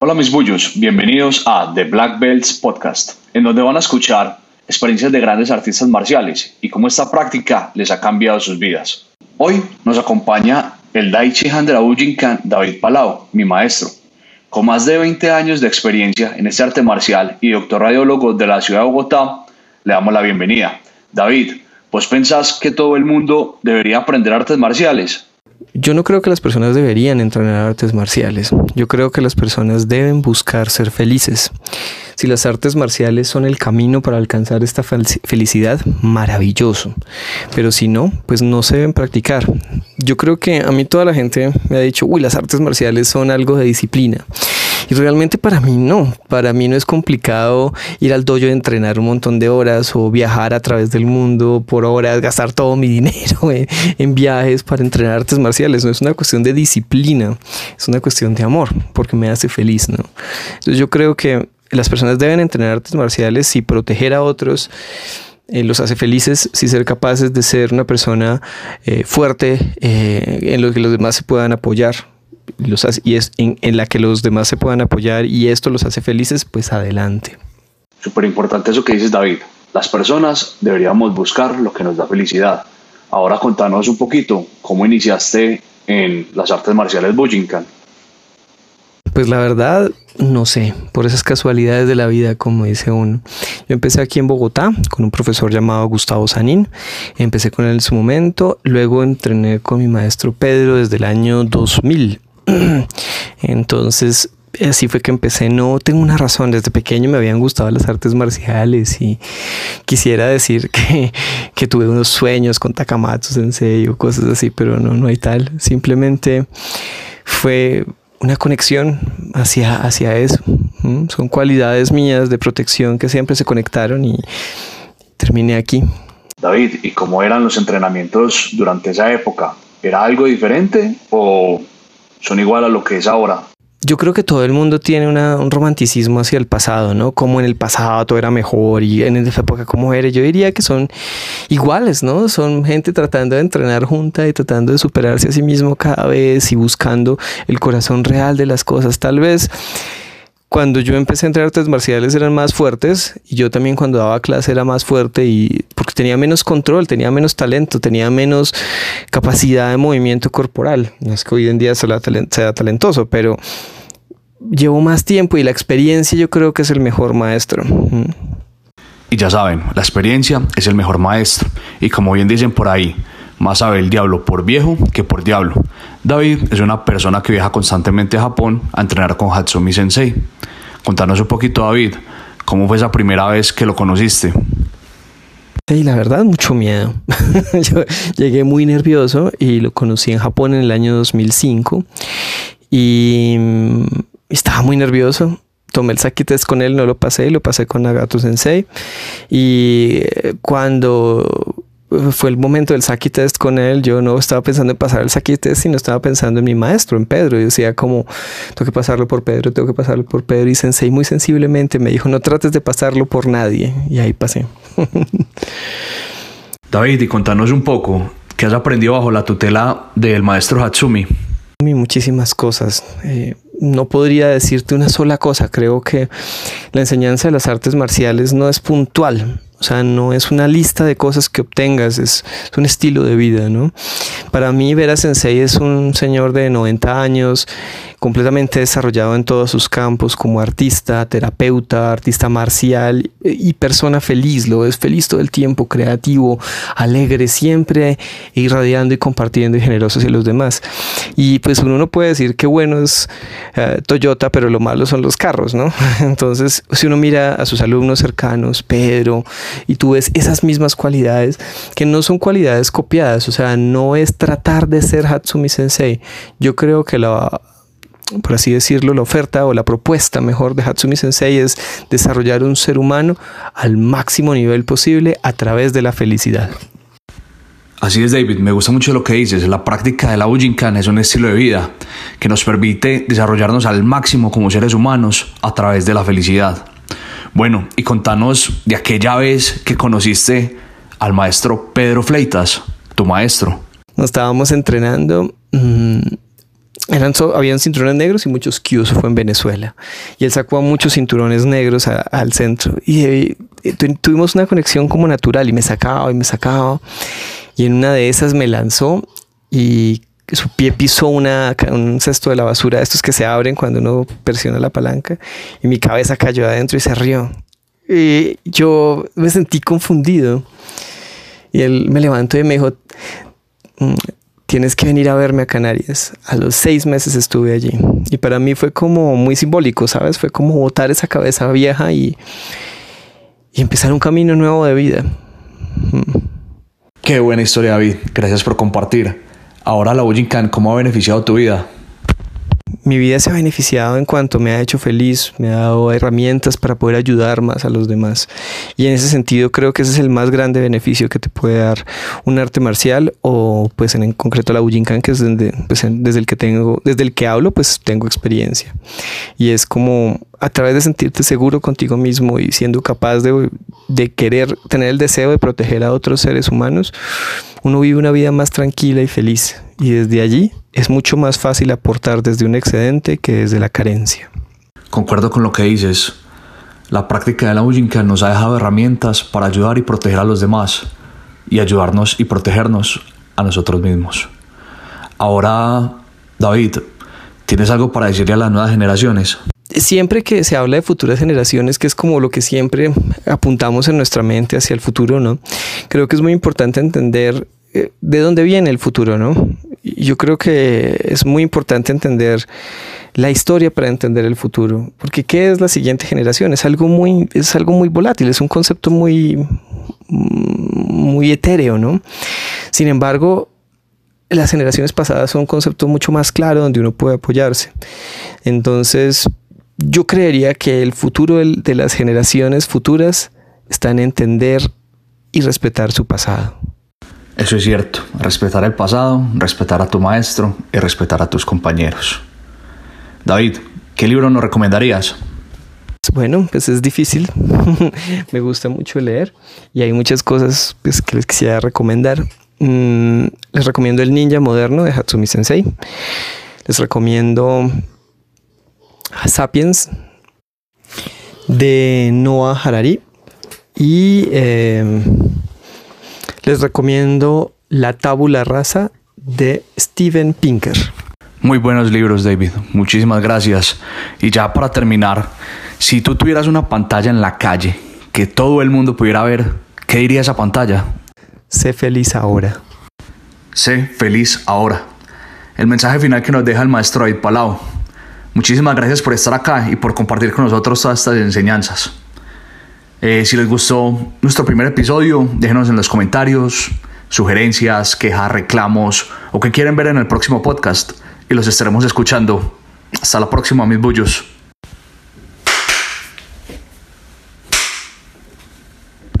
Hola mis bullos, bienvenidos a The Black Belts Podcast, en donde van a escuchar experiencias de grandes artistas marciales y cómo esta práctica les ha cambiado sus vidas. Hoy nos acompaña el Daichi Han de la Ujinkan, David Palau, mi maestro. Con más de 20 años de experiencia en este arte marcial y doctor radiólogo de la ciudad de Bogotá, le damos la bienvenida. David, ¿vos pensás que todo el mundo debería aprender artes marciales? Yo no creo que las personas deberían entrenar artes marciales. Yo creo que las personas deben buscar ser felices. Si las artes marciales son el camino para alcanzar esta felicidad, maravilloso. Pero si no, pues no se deben practicar. Yo creo que a mí toda la gente me ha dicho, uy, las artes marciales son algo de disciplina. Y realmente para mí no, para mí no es complicado ir al dojo y entrenar un montón de horas o viajar a través del mundo por horas, gastar todo mi dinero en, viajes para entrenar artes marciales. No es una cuestión de disciplina, es una cuestión de amor, porque me hace feliz, ¿no? Entonces yo creo que las personas deben entrenar artes marciales y proteger a otros. Eh, los hace felices si ser capaces de ser una persona eh, fuerte eh, en lo que los demás se puedan apoyar y es en, la que los demás se puedan apoyar y esto los hace felices, pues adelante. Súper importante eso que dices David. Las personas deberíamos buscar lo que nos da felicidad. Ahora contanos un poquito cómo iniciaste en las artes marciales Bujinkan. Pues la verdad, no sé, por esas casualidades de la vida, como dice uno. Yo empecé aquí en Bogotá con un profesor llamado Gustavo Sanín. Empecé con él en su momento, luego entrené con mi maestro Pedro desde el año 2000. Entonces, así fue que empecé. No tengo una razón. Desde pequeño me habían gustado las artes marciales y quisiera decir que, que tuve unos sueños con Takamatsu en serio, cosas así, pero no, no hay tal. Simplemente fue una conexión hacia, hacia eso. Son cualidades mías de protección que siempre se conectaron y terminé aquí. David, ¿y cómo eran los entrenamientos durante esa época? ¿Era algo diferente o son igual a lo que es ahora. Yo creo que todo el mundo tiene un romanticismo hacia el pasado, ¿no? Como en el pasado todo era mejor y en esa época como era. Yo diría que son iguales, ¿no? Son gente tratando de entrenar junta y tratando de superarse a sí mismo cada vez y buscando el corazón real de las cosas. Tal vez cuando yo empecé a entrenar artes marciales eran más fuertes y yo también cuando daba clase era más fuerte y porque tenía menos control, tenía menos talento, tenía menos capacidad de movimiento corporal. No es que hoy en día sea, talentoso, pero llevo más tiempo y la experiencia yo creo que es el mejor maestro. Y ya saben, la experiencia es el mejor maestro. Y como bien dicen por ahí, más sabe el diablo por viejo que por diablo. David es una persona que viaja constantemente a Japón a entrenar con Hatsumi Sensei. Contanos un poquito, David, ¿cómo fue esa primera vez que lo conociste? Sí, la verdad, mucho miedo. Yo llegué muy nervioso y lo conocí en Japón en el año 2005 y mm, estaba muy nervioso tomé el Saki test con él, no lo pasé, lo pasé con Nagato Sensei. Y eh, cuando fue el momento del Saki test con él. Yo no estaba pensando en pasar el Saki test, sino estaba pensando en mi maestro, en Pedro. Y decía como, tengo que pasarlo por Pedro, tengo que pasarlo por Pedro. Y Sensei muy sensiblemente me dijo, no trates de pasarlo por nadie. Y ahí pasé. David, y contanos un poco, ¿qué has aprendido bajo la tutela del maestro Hatsumi? Muchísimas cosas. Eh, no podría decirte una sola cosa. Creo que la enseñanza de las artes marciales no es puntual. O sea, no es una lista de cosas que obtengas, es, un estilo de vida, ¿no? Para mí, Vera Sensei es un señor de 90 años completamente desarrollado en todos sus campos como artista, terapeuta, artista marcial y persona feliz, lo es feliz todo el tiempo, creativo, alegre, siempre irradiando y compartiendo y generoso hacia los demás. Y pues uno no puede decir que bueno es eh, Toyota, pero lo malo son los carros, ¿no? Entonces, si uno mira a sus alumnos cercanos, Pedro, y tú ves esas mismas cualidades que no son cualidades copiadas, o sea, no es tratar de ser Hatsumi Sensei. Yo creo que la por así decirlo, la oferta o la propuesta mejor de Hatsumi Sensei es desarrollar un ser humano al máximo nivel posible a través de la felicidad. Así es, David, me gusta mucho lo que dices. La práctica de la Ujinkan es un estilo de vida que nos permite desarrollarnos al máximo como seres humanos a través de la felicidad. Bueno, y contanos de aquella vez que conociste al maestro Pedro Fleitas, tu maestro. Nos estábamos entrenando. Mm, eran habían cinturones negros y muchos Qs, fue en Venezuela. Y él sacó a muchos cinturones negros al centro. Y eh, tuvimos una conexión como natural y me sacaba y me sacaba. Y en una de esas me lanzó y su pie pisó un cesto de la basura, estos que se abren cuando uno presiona la palanca. Y mi cabeza cayó adentro y se rió. Y yo me sentí confundido. Y él me levantó y me dijo, mm, tienes que venir a verme a Canarias. A los seis meses estuve allí. Y para mí fue como muy simbólico, ¿sabes? Fue como botar esa cabeza vieja y, y empezar un camino nuevo de vida. Qué buena historia, David. Gracias por compartir. Ahora la Bujinkan, ¿cómo ha beneficiado tu vida? Mi vida se ha beneficiado en cuanto me ha hecho feliz, me ha dado herramientas para poder ayudar más a los demás. Y en ese sentido creo que ese es el más grande beneficio que te puede dar un arte marcial o pues en, concreto la Bujinkan, que es pues, desde el que tengo, desde el que hablo, pues tengo experiencia. Y es como a través de sentirte seguro contigo mismo y siendo capaz de, de querer tener el deseo de proteger a otros seres humanos, uno vive una vida más tranquila y feliz. Y desde allí es mucho más fácil aportar desde un excedente que desde la carencia. Concuerdo con lo que dices. La práctica de la Ujinka nos ha dejado herramientas para ayudar y proteger a los demás y ayudarnos y protegernos a nosotros mismos. Ahora, David, ¿tienes algo para decirle a las nuevas generaciones? Siempre que se habla de futuras generaciones, que es como lo que siempre apuntamos en nuestra mente hacia el futuro, ¿no? Creo que es muy importante entender eh, de dónde viene el futuro, ¿no? Yo creo que es muy importante entender la historia para entender el futuro, porque ¿qué es la siguiente generación? Es algo muy, es algo muy volátil, es un concepto muy, muy etéreo, ¿no? Sin embargo, las generaciones pasadas son un concepto mucho más claro donde uno puede apoyarse. Entonces, yo creería que el futuro de las generaciones futuras está en entender y respetar su pasado. Eso es cierto, respetar el pasado, respetar a tu maestro y respetar a tus compañeros. David, ¿qué libro nos recomendarías? Bueno, pues es difícil. Me gusta mucho leer y hay muchas cosas pues, que les quisiera recomendar. Mm, les recomiendo El Ninja Moderno de Hatsumi Sensei. Les recomiendo Sapiens de Noah Harari y eh, les recomiendo La Tábula Rasa de Steven Pinker. Muy buenos libros, David. Muchísimas gracias. Y ya para terminar, si tú tuvieras una pantalla en la calle que todo el mundo pudiera ver, ¿qué diría esa pantalla? Sé feliz ahora. Sé feliz ahora. El mensaje final que nos deja el maestro David Palau. Muchísimas gracias por estar acá y por compartir con nosotros todas estas enseñanzas. Eh, si les gustó nuestro primer episodio, déjenos en los comentarios sugerencias, quejas, reclamos o que quieren ver en el próximo podcast y los estaremos escuchando. Hasta la próxima, mis bullos.